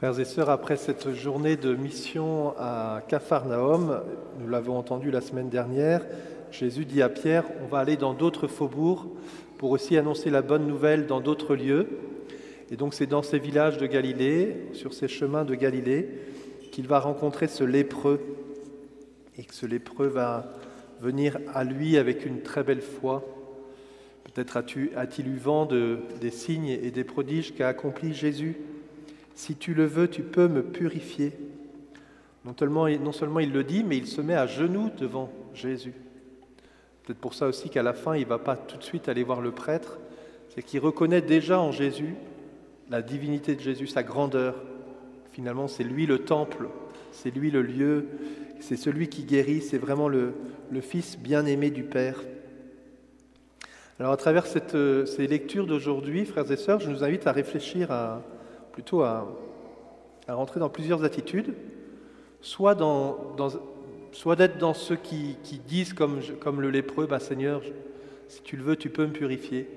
Frères et sœurs, après cette journée de mission à Capharnaüm, nous l'avons entendu la semaine dernière, Jésus dit à Pierre, on va aller dans d'autres faubourgs pour aussi annoncer la bonne nouvelle dans d'autres lieux. Et donc c'est dans ces villages de Galilée, sur ces chemins de Galilée, qu'il va rencontrer ce lépreux. Et que ce lépreux va venir à lui avec une très belle foi. Peut-être a-t-il eu vent de, des signes et des prodiges qu'a accompli Jésus si tu le veux, tu peux me purifier. Non seulement, il le dit, mais il se met à genoux devant Jésus. Peut-être pour ça aussi qu'à la fin, il ne va pas tout de suite aller voir le prêtre, c'est qu'il reconnaît déjà en Jésus la divinité de Jésus, sa grandeur. Finalement, c'est lui le temple, c'est lui le lieu, c'est celui qui guérit, c'est vraiment le, Fils bien-aimé du Père. Alors à travers cette, ces lectures d'aujourd'hui, frères et sœurs, je nous invite à réfléchir à, plutôt à, rentrer dans plusieurs attitudes, soit, dans, soit d'être dans ceux qui, disent comme, comme, le lépreux, bah, Seigneur, si tu le veux, tu peux me purifier.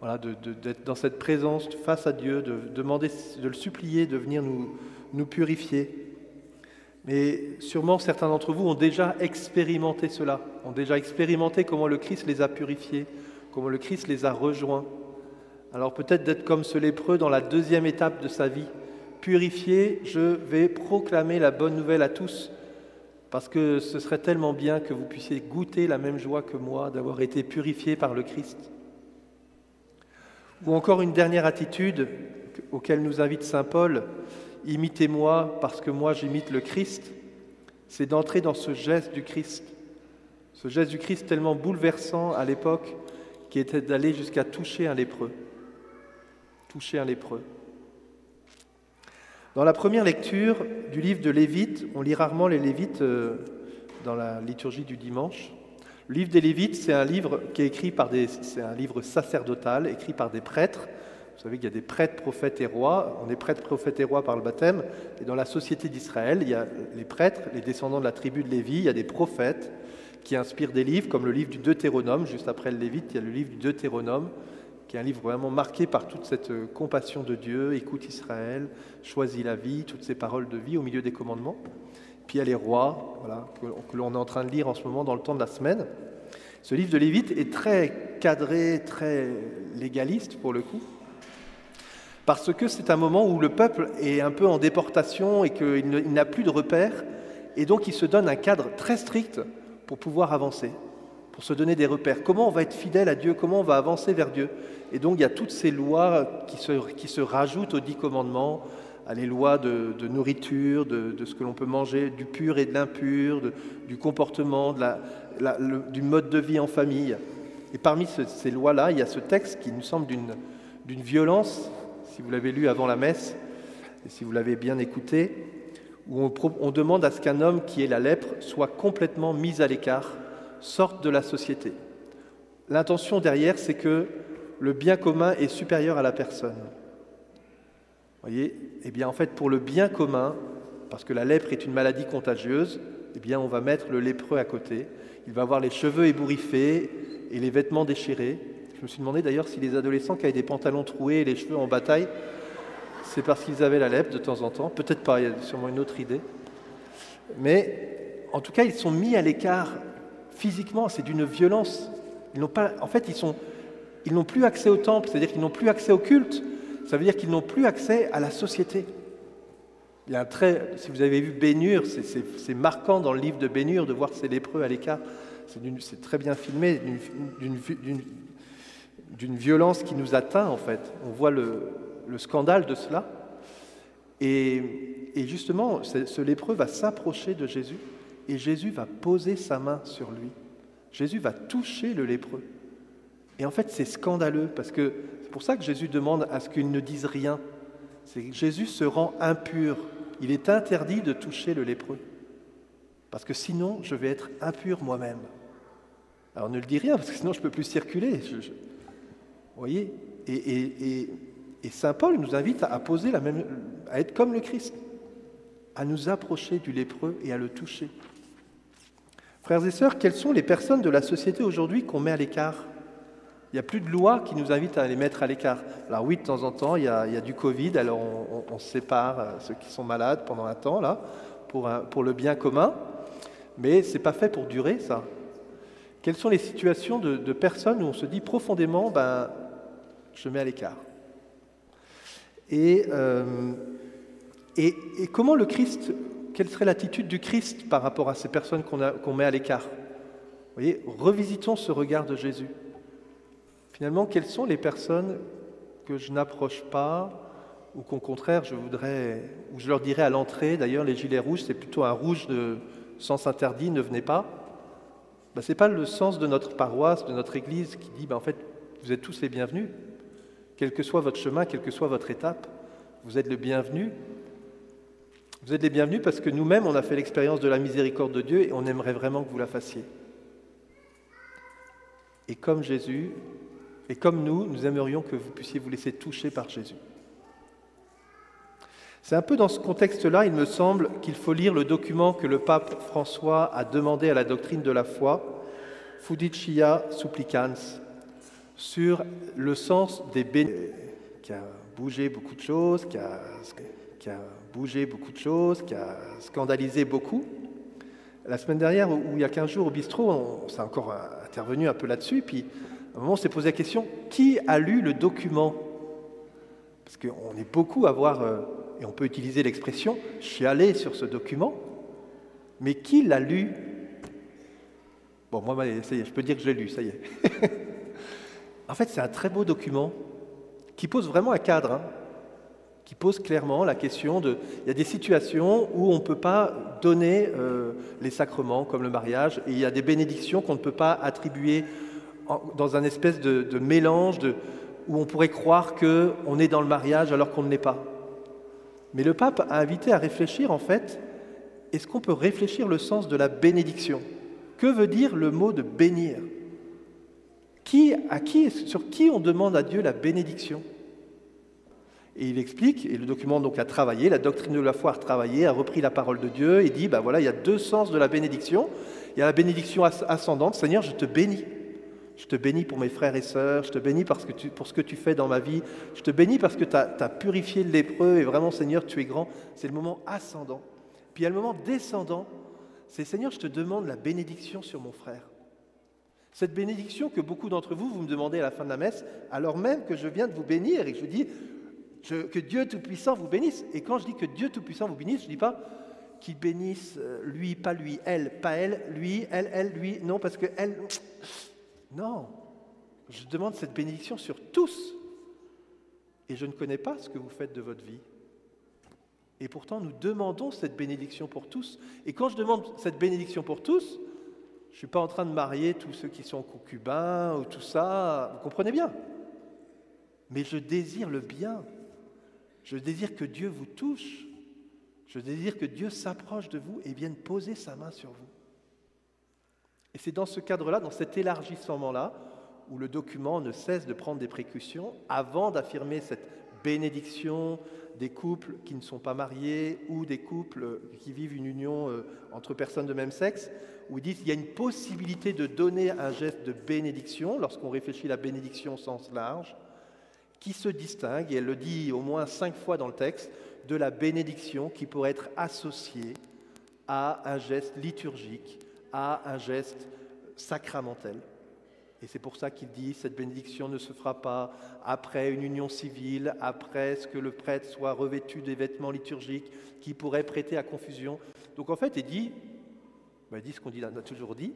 Voilà, d'être dans cette présence face à Dieu, de demander, de le supplier de venir nous, nous purifier. Mais sûrement certains d'entre vous ont déjà expérimenté cela, ont déjà expérimenté comment le Christ les a purifiés, comment le Christ les a rejoints. Alors peut-être d'être comme ce lépreux dans la deuxième étape de sa vie. Purifié, je vais proclamer la bonne nouvelle à tous, parce que ce serait tellement bien que vous puissiez goûter la même joie que moi d'avoir été purifié par le Christ. Ou encore une dernière attitude auquel nous invite Saint Paul, imitez-moi parce que moi j'imite le Christ, c'est d'entrer dans ce geste du Christ. Ce geste du Christ tellement bouleversant à l'époque qui était d'aller jusqu'à toucher un lépreux toucher un lépreux. Dans la première lecture du livre de Lévites, on lit rarement les Lévites euh, dans la liturgie du dimanche. Le livre des Lévites, c'est un livre qui est écrit par des, c'est un livre sacerdotal, écrit par des prêtres. Vous savez qu'il y a des prêtres, prophètes et rois. On est prêtres, prophètes et rois par le baptême. Et dans la société d'Israël, il y a les prêtres, les descendants de la tribu de Lévi, il y a des prophètes qui inspirent des livres, comme le livre du Deutéronome. Juste après le Lévite, il y a le livre du Deutéronome qui est un livre vraiment marqué par toute cette euh, compassion de Dieu, écoute Israël, choisis la vie, toutes ces paroles de vie au milieu des commandements. Puis il y a les rois, voilà, que, l'on est en train de lire en ce moment dans le temps de la semaine. Ce livre de Lévite est très cadré, très légaliste pour le coup, parce que c'est un moment où le peuple est un peu en déportation et qu'il n'a plus de repères, et donc il se donne un cadre très strict pour pouvoir avancer pour se donner des repères. Comment on va être fidèle à Dieu? Comment on va avancer vers Dieu? Et donc il y a toutes ces lois qui se, qui se rajoutent aux dix commandements, à les lois de, nourriture, de, ce que l'on peut manger, du pur et de l'impur, du comportement, du mode de vie en famille. Et parmi ces lois-là, il y a ce texte qui nous semble d'une violence, si vous l'avez lu avant la messe, et si vous l'avez bien écouté, où on demande à ce qu'un homme qui est la lèpre soit complètement mis à l'écart sortent de la société. L'intention derrière, c'est que le bien commun est supérieur à la personne. Voyez? Eh bien, en fait, pour le bien commun, parce que la lèpre est une maladie contagieuse, eh bien, on va mettre le lépreux à côté. Il va avoir les cheveux ébouriffés et les vêtements déchirés. Je me suis demandé d'ailleurs si les adolescents qui avaient des pantalons troués et les cheveux en bataille, c'est parce qu'ils avaient la lèpre de temps en temps. Peut-être pas, il y a sûrement une autre idée. Mais en tout cas, ils sont mis à l'écart physiquement, c'est d'une violence. Ils n'ont pas, en fait, ils sont, ils n'ont plus accès au temple, c'est-à-dire qu'ils n'ont plus accès au culte. Ça veut dire qu'ils n'ont plus accès à la société. Il y a un trait, si vous avez vu Bénure, c'est marquant dans le livre de Bénure de voir ces lépreux à l'écart. C'est très bien filmé, d'une violence qui nous atteint en fait. On voit le, le scandale de cela. Et, et justement, ce lépreux va s'approcher de Jésus et Jésus va poser sa main sur lui. Jésus va toucher le lépreux. Et en fait, c'est scandaleux parce que c'est pour ça que Jésus demande à ce qu'il ne dise rien. C'est que Jésus se rend impur. Il est interdit de toucher le lépreux. Parce que sinon, je vais être impur moi-même. Alors ne le dis rien, parce que sinon je ne peux plus circuler. Vous voyez? Et, Saint Paul nous invite à, poser la même, à être comme le Christ, à nous approcher du lépreux et à le toucher. Frères et sœurs, quelles sont les personnes de la société aujourd'hui qu'on met à l'écart? Il n'y a plus de loi qui nous invite à les mettre à l'écart. Alors oui, de temps en temps, il y a, du Covid, alors on, sépare euh, ceux qui sont malades pendant un temps, là, pour, le bien commun, mais ce n'est pas fait pour durer, ça. Quelles sont les situations de, personnes où on se dit profondément, ben, je mets à l'écart? Euh, et, et, comment le Christ, quelle serait l'attitude du Christ par rapport à ces personnes qu'on met à l'écart? Voyez, revisitons ce regard de Jésus. Finalement, quelles sont les personnes que je n'approche pas ou qu'au contraire je voudrais, ou je leur dirais à l'entrée, d'ailleurs les gilets rouges c'est plutôt un rouge de sens interdit, ne venez pas. Ben, Ce n'est pas le sens de notre paroisse, de notre église qui dit ben, en fait vous êtes tous les bienvenus, quel que soit votre chemin, quelle que soit votre étape, vous êtes le bienvenu. Vous êtes les bienvenus parce que nous-mêmes on a fait l'expérience de la miséricorde de Dieu et on aimerait vraiment que vous la fassiez. Et comme Jésus, et comme nous, nous aimerions que vous puissiez vous laisser toucher par Jésus. C'est un peu dans ce contexte-là, il me semble, qu'il faut lire le document que le pape François a demandé à la doctrine de la foi, Fudicia Supplicans, sur le sens des bénédictions, qui a bougé beaucoup de choses, qui a, qui a bougé beaucoup de choses, qui a scandalisé beaucoup. La semaine dernière, ou il y a 15 jours au bistrot, on, s'est encore intervenu un peu là-dessus, puis un moment, on s'est posé la question, qui a lu le document? Parce qu'on est beaucoup à voir, euh, et on peut utiliser l'expression, chialer sur ce document, mais qui l'a lu? Bon, moi, ça y est, je peux dire que je l'ai lu, ça y est. en fait, c'est un très beau document qui pose vraiment un cadre, hein, qui pose clairement la question de... Il y a des situations où on ne peut pas donner euh, les sacrements, comme le mariage, et il y a des bénédictions qu'on ne peut pas attribuer dans un espèce de, mélange où on pourrait croire qu'on est dans le mariage alors qu'on ne l'est pas. Mais le pape a invité à réfléchir en fait, est-ce qu'on peut réfléchir le sens de la bénédiction? Que veut dire le mot de bénir? Qui, à qui, Sur qui on demande à Dieu la bénédiction? Et il explique, et le document donc a travaillé, la doctrine de la foi a travaillé, a repris la parole de Dieu et dit, ben voilà, il y a deux sens de la bénédiction. Il y a la bénédiction ascendante, Seigneur, je te bénis. Je te bénis pour mes frères et sœurs, je te bénis parce que tu, pour ce que tu fais dans ma vie, je te bénis parce que tu as, purifié le lépreux et vraiment Seigneur, tu es grand. C'est le moment ascendant. Puis il y a le moment descendant, c'est Seigneur, je te demande la bénédiction sur mon frère. Cette bénédiction que beaucoup d'entre vous, vous me demandez à la fin de la messe, alors même que je viens de vous bénir et que je vous dis que Dieu Tout-Puissant vous bénisse. Et quand je dis que Dieu Tout-Puissant vous bénisse, je ne dis pas qu'il bénisse euh, lui, pas lui, elle, pas elle, lui, elle, elle, lui. Non, parce que elle, non, je demande cette bénédiction sur tous. Et je ne connais pas ce que vous faites de votre vie. Et pourtant, nous demandons cette bénédiction pour tous. Et quand je demande cette bénédiction pour tous, je ne suis pas en train de marier tous ceux qui sont concubins ou tout ça, vous comprenez bien? Mais je désire le bien. Je désire que Dieu vous touche. Je désire que Dieu s'approche de vous et vienne poser sa main sur vous. Et c'est dans ce cadre-là, dans cet élargissement-là, où le document ne cesse de prendre des précautions avant d'affirmer cette bénédiction des couples qui ne sont pas mariés ou des couples qui vivent une union euh, entre personnes de même sexe, où il dit qu'il y a une possibilité de donner un geste de bénédiction lorsqu'on réfléchit à la bénédiction au sens large, qui se distingue, et elle le dit au moins cinq fois dans le texte, de la bénédiction qui pourrait être associée à un geste liturgique à un geste sacramentel. Et c'est pour ça qu'il dit, cette bénédiction ne se fera pas après une union civile, après ce que le prêtre soit revêtu des vêtements liturgiques qui pourraient prêter à confusion. Donc en fait, il dit, ben, il dit ce qu'on a toujours dit,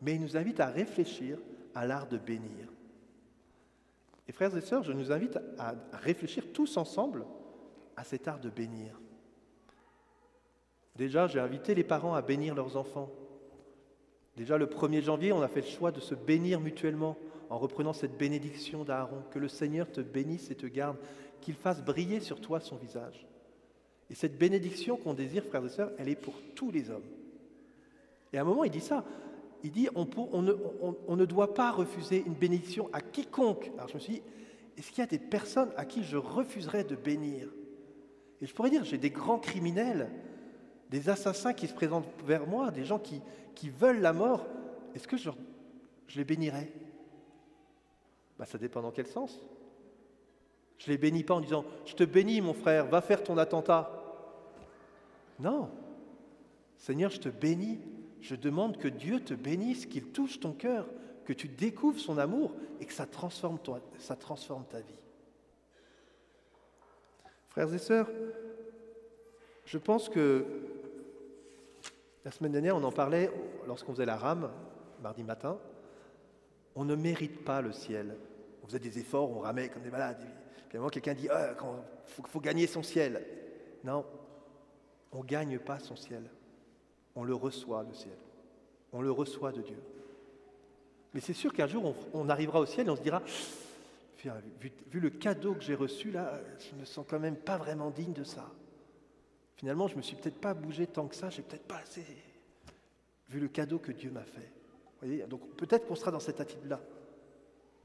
mais il nous invite à réfléchir à l'art de bénir. Et frères et sœurs, je nous invite à réfléchir tous ensemble à cet art de bénir. Déjà, j'ai invité les parents à bénir leurs enfants. Déjà le 1er janvier, on a fait le choix de se bénir mutuellement en reprenant cette bénédiction d'Aaron. Que le Seigneur te bénisse et te garde, qu'il fasse briller sur toi son visage. Et cette bénédiction qu'on désire, frères et sœurs, elle est pour tous les hommes. Et à un moment, il dit ça. Il dit on, ne, doit pas refuser une bénédiction à quiconque. Alors je me suis dit, est-ce qu'il y a des personnes à qui je refuserais de bénir? Et je pourrais dire, j'ai des grands criminels des assassins qui se présentent vers moi, des gens qui, veulent la mort, est-ce que je, les bénirais? Bah, Ça dépend dans quel sens. Je ne les bénis pas en disant Je te bénis, mon frère, va faire ton attentat. Non. Seigneur, je te bénis. Je demande que Dieu te bénisse, qu'il touche ton cœur, que tu découvres son amour et que ça transforme, ça transforme ta vie. Frères et sœurs, je pense que la semaine dernière, on en parlait lorsqu'on faisait la rame, mardi matin. On ne mérite pas le ciel. On faisait des efforts, on ramait comme des malades. Puis à quelqu'un dit il faut, faut gagner son ciel. Non, on ne gagne pas son ciel. On le reçoit, le ciel. On le reçoit de Dieu. Mais c'est sûr qu'un jour, on, arrivera au ciel et on se dira vu, le cadeau que j'ai reçu, là, je me sens quand même pas vraiment digne de ça. Finalement, je ne me suis peut-être pas bougé tant que ça, j'ai peut-être pas assez vu le cadeau que Dieu m'a fait. Voyez Donc peut-être qu'on sera dans cette attitude-là.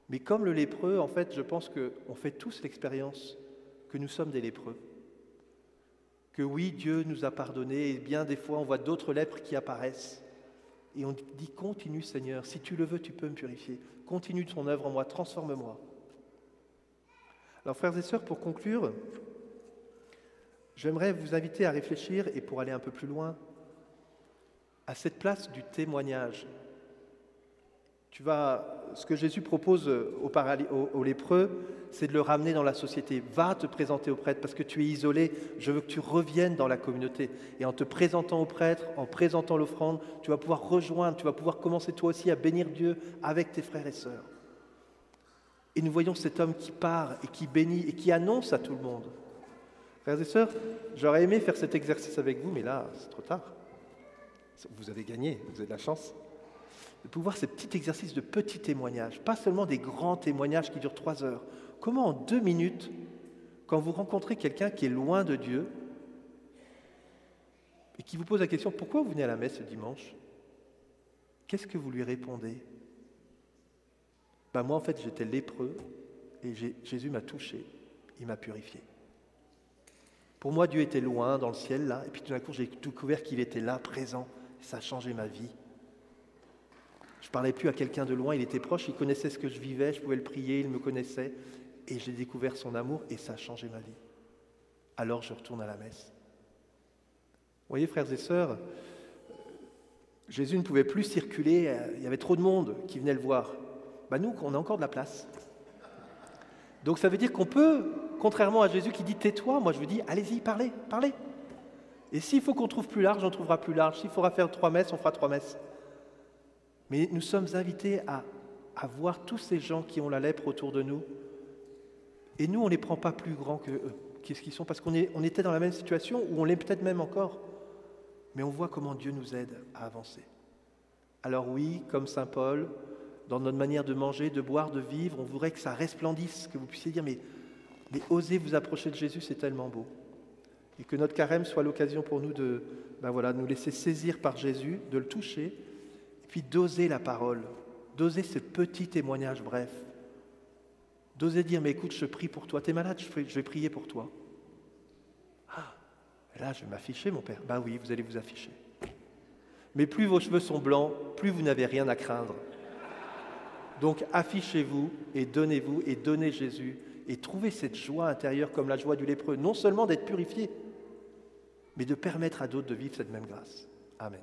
Mais comme le lépreux, en fait, je pense qu'on fait tous l'expérience que nous sommes des lépreux. Que oui, Dieu nous a pardonné, et bien des fois, on voit d'autres lèpres qui apparaissent. Et on dit, continue Seigneur, si tu le veux, tu peux me purifier. Continue ton œuvre en moi, transforme-moi. Alors frères et sœurs, pour conclure, j'aimerais vous inviter à réfléchir, et pour aller un peu plus loin, à cette place du témoignage. Tu vas, ce que Jésus propose aux, lépreux, c'est de le ramener dans la société. Va te présenter au prêtre parce que tu es isolé. Je veux que tu reviennes dans la communauté. Et en te présentant au prêtre, en présentant l'offrande, tu vas pouvoir rejoindre, tu vas pouvoir commencer toi aussi à bénir Dieu avec tes frères et sœurs. Et nous voyons cet homme qui part et qui bénit et qui annonce à tout le monde. Frères et sœurs, j'aurais aimé faire cet exercice avec vous, mais là, c'est trop tard. Vous avez gagné, vous avez de la chance de pouvoir ces petits exercices de petits témoignages, pas seulement des grands témoignages qui durent trois heures. Comment en deux minutes, quand vous rencontrez quelqu'un qui est loin de Dieu et qui vous pose la question pourquoi vous venez à la messe ce dimanche? Qu'est-ce que vous lui répondez? Ben Moi, en fait, j'étais lépreux et Jésus m'a touché, il m'a purifié. Pour moi, Dieu était loin dans le ciel, là, et puis tout d'un coup, j'ai découvert qu'il était là, présent, et ça a changé ma vie. Je ne parlais plus à quelqu'un de loin, il était proche, il connaissait ce que je vivais, je pouvais le prier, il me connaissait, et j'ai découvert son amour, et ça a changé ma vie. Alors je retourne à la messe. Vous voyez, frères et sœurs, Jésus ne pouvait plus circuler, il y avait trop de monde qui venait le voir. Ben nous, on a encore de la place. Donc ça veut dire qu'on peut, contrairement à Jésus qui dit tais-toi, moi je vous dis allez-y, parlez, parlez. Et s'il faut qu'on trouve plus large, on trouvera plus large. S'il faudra faire trois messes, on fera trois messes. Mais nous sommes invités à, voir tous ces gens qui ont la lèpre autour de nous. Et nous, on ne les prend pas plus grands que. Qu'est-ce qu'ils sont? Parce qu'on on était dans la même situation, ou on l'est peut-être même encore. Mais on voit comment Dieu nous aide à avancer. Alors oui, comme Saint Paul, dans notre manière de manger, de boire, de vivre, on voudrait que ça resplendisse, que vous puissiez dire, mais, mais osez vous approcher de Jésus, c'est tellement beau. Et que notre carême soit l'occasion pour nous de ben voilà, nous laisser saisir par Jésus, de le toucher, puis d'oser la parole, d'oser ce petit témoignage bref, d'oser dire, mais écoute, je prie pour toi, tu es malade, je vais prier pour toi. Ah, là, je vais m'afficher, mon père. Ben oui, vous allez vous afficher. Mais plus vos cheveux sont blancs, plus vous n'avez rien à craindre. Donc affichez-vous et donnez-vous et donnez Jésus et trouvez cette joie intérieure comme la joie du lépreux, non seulement d'être purifié, mais de permettre à d'autres de vivre cette même grâce. Amen.